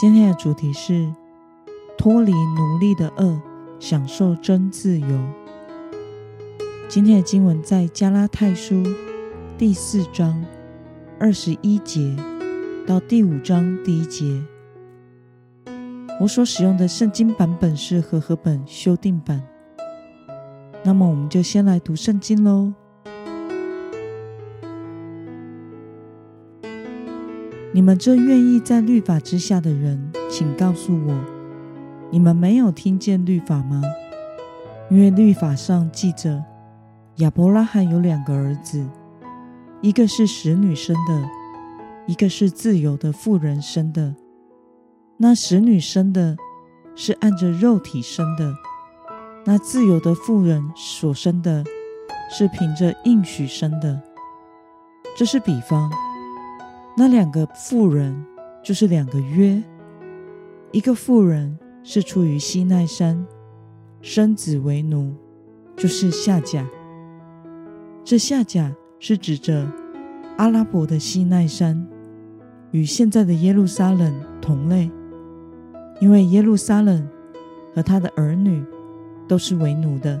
今天的主题是脱离奴隶的恶，享受真自由。今天的经文在加拉太书第四章二十一节到第五章第一节。我所使用的圣经版本是和合本修订版。那么，我们就先来读圣经喽。你们这愿意在律法之下的人，请告诉我：你们没有听见律法吗？因为律法上记着，亚伯拉罕有两个儿子，一个是使女生的，一个是自由的妇人生的。那使女生的，是按着肉体生的；那自由的妇人所生的，是凭着应许生的。这是比方。那两个妇人就是两个约，一个妇人是出于西奈山，生子为奴，就是下甲。这下甲是指着阿拉伯的西奈山，与现在的耶路撒冷同类，因为耶路撒冷和他的儿女都是为奴的。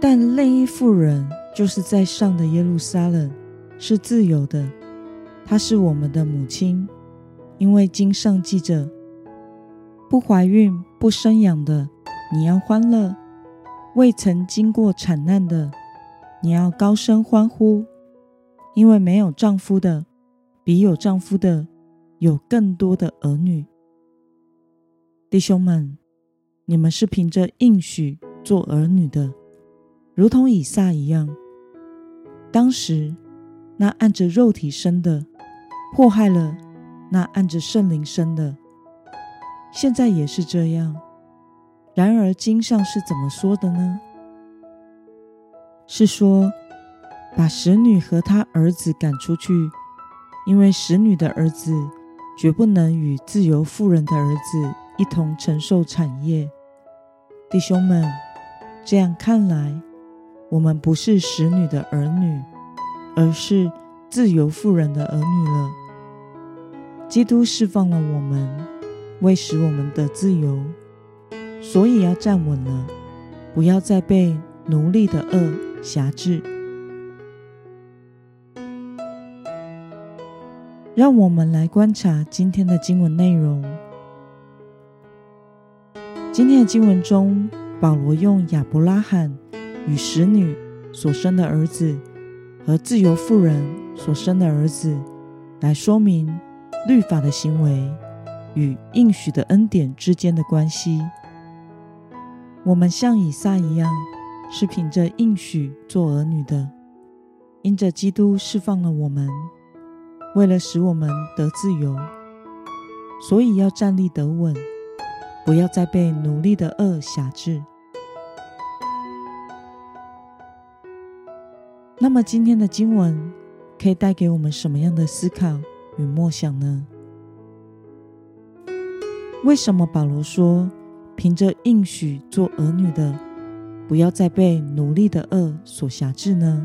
但另一妇人就是在上的耶路撒冷是自由的。她是我们的母亲，因为经上记着：不怀孕、不生养的，你要欢乐；未曾经过产难的，你要高声欢呼，因为没有丈夫的，比有丈夫的有更多的儿女。弟兄们，你们是凭着应许做儿女的，如同以撒一样。当时那按着肉体生的。祸害了那按着圣灵生的，现在也是这样。然而经上是怎么说的呢？是说把使女和她儿子赶出去，因为使女的儿子绝不能与自由妇人的儿子一同承受产业。弟兄们，这样看来，我们不是使女的儿女，而是自由妇人的儿女了。基督释放了我们，为使我们的自由，所以要站稳了，不要再被奴隶的恶辖制。让我们来观察今天的经文内容。今天的经文中，保罗用亚伯拉罕与使女所生的儿子和自由妇人所生的儿子来说明。律法的行为与应许的恩典之间的关系，我们像以撒一样，是凭着应许做儿女的。因着基督释放了我们，为了使我们得自由，所以要站立得稳，不要再被奴隶的恶辖制。那么，今天的经文可以带给我们什么样的思考？与默想呢？为什么保罗说凭着应许做儿女的，不要再被奴隶的恶所辖制呢？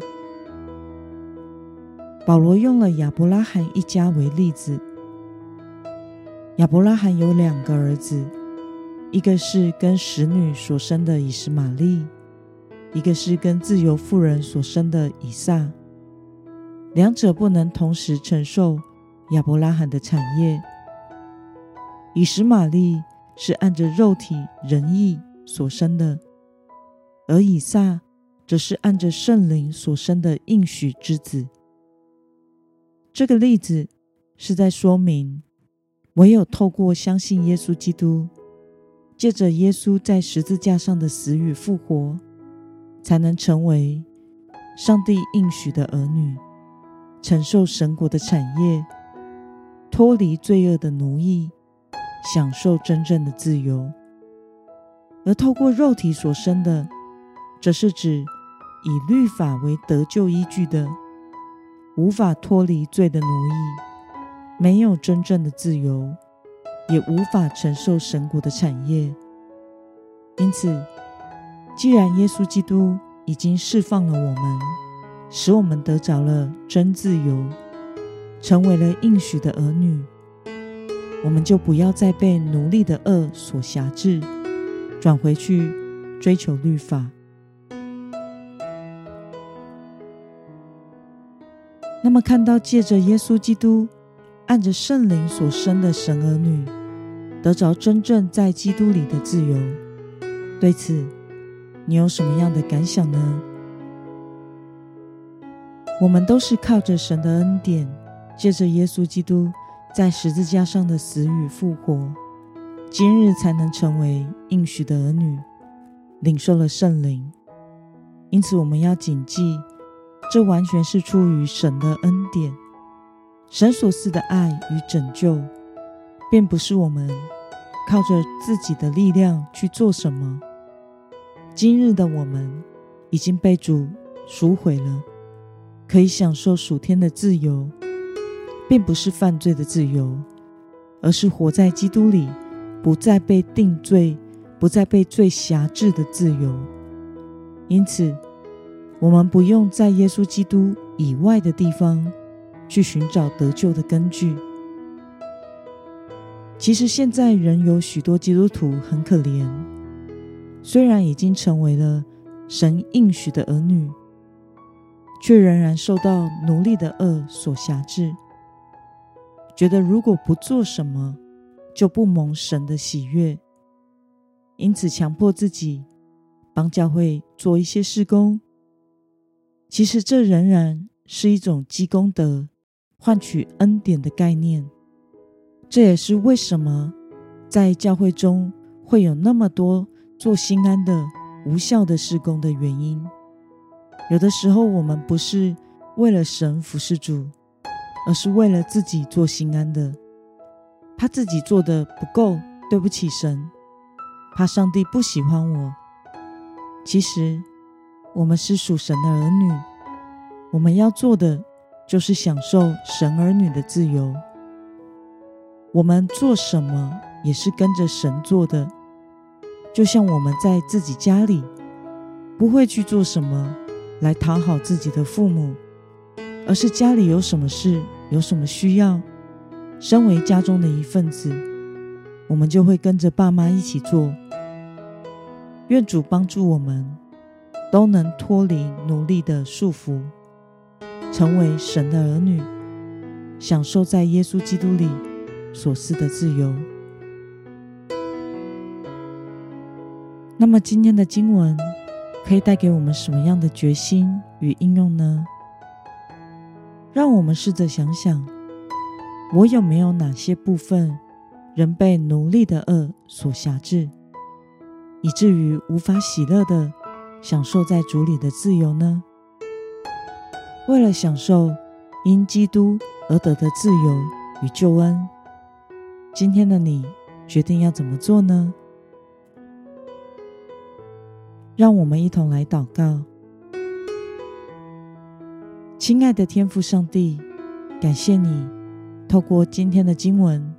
保罗用了亚伯拉罕一家为例子。亚伯拉罕有两个儿子，一个是跟使女所生的以实玛利，一个是跟自由妇人所生的以撒。两者不能同时承受。亚伯拉罕的产业，以实玛利是按着肉体仁义所生的，而以撒则是按着圣灵所生的应许之子。这个例子是在说明，唯有透过相信耶稣基督，借着耶稣在十字架上的死与复活，才能成为上帝应许的儿女，承受神国的产业。脱离罪恶的奴役，享受真正的自由；而透过肉体所生的，则是指以律法为得救依据的，无法脱离罪的奴役，没有真正的自由，也无法承受神国的产业。因此，既然耶稣基督已经释放了我们，使我们得着了真自由，成为了应许的儿女，我们就不要再被奴隶的恶所辖制，转回去追求律法。那么，看到借着耶稣基督按着圣灵所生的神儿女，得着真正在基督里的自由。对此，你有什么样的感想呢？我们都是靠着神的恩典，借着耶稣基督在十字架上的死与复活，今日才能成为应许的儿女，领受了圣灵。因此，我们要谨记，这完全是出于神的恩典。神所赐的爱与拯救，并不是我们靠着自己的力量去做什么。今日的我们已经被主赎回了，可以享受属天的自由，并不是犯罪的自由，而是活在基督里，不再被定罪，不再被罪辖制的自由。因此，我们不用在耶稣基督以外的地方去寻找得救的根据。其实，现在仍有许多基督徒很可怜。虽然已经成为了神应许的儿女，却仍然受到奴隶的恶所辖制，觉得如果不做什么，就不蒙神的喜悦，因此强迫自己帮教会做一些事工。其实这仍然是一种积功德、换取恩典的概念。这也是为什么在教会中会有那么多。做心安的无效的施工的原因，有的时候我们不是为了神服侍主，而是为了自己做心安的。怕自己做的不够，对不起神；怕上帝不喜欢我。其实我们是属神的儿女，我们要做的就是享受神儿女的自由。我们做什么也是跟着神做的。就像我们在自己家里，不会去做什么来讨好自己的父母，而是家里有什么事、有什么需要，身为家中的一份子，我们就会跟着爸妈一起做。愿主帮助我们，都能脱离奴隶的束缚，成为神的儿女，享受在耶稣基督里所赐的自由。那么今天的经文可以带给我们什么样的决心与应用呢？让我们试着想想，我有没有哪些部分仍被奴隶的恶所辖制，以至于无法喜乐的享受在主里的自由呢？为了享受因基督而得的自由与救恩，今天的你决定要怎么做呢？让我们一同来祷告，亲爱的天父上帝，感谢你透过今天的经文，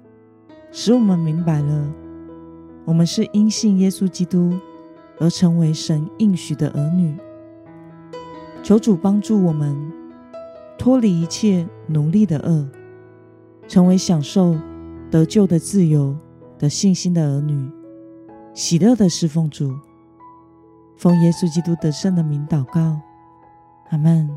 使我们明白了，我们是因信耶稣基督而成为神应许的儿女。求主帮助我们脱离一切奴隶的恶，成为享受得救的自由的信心的儿女，喜乐的侍奉主。奉耶稣基督得胜的名祷告，阿门。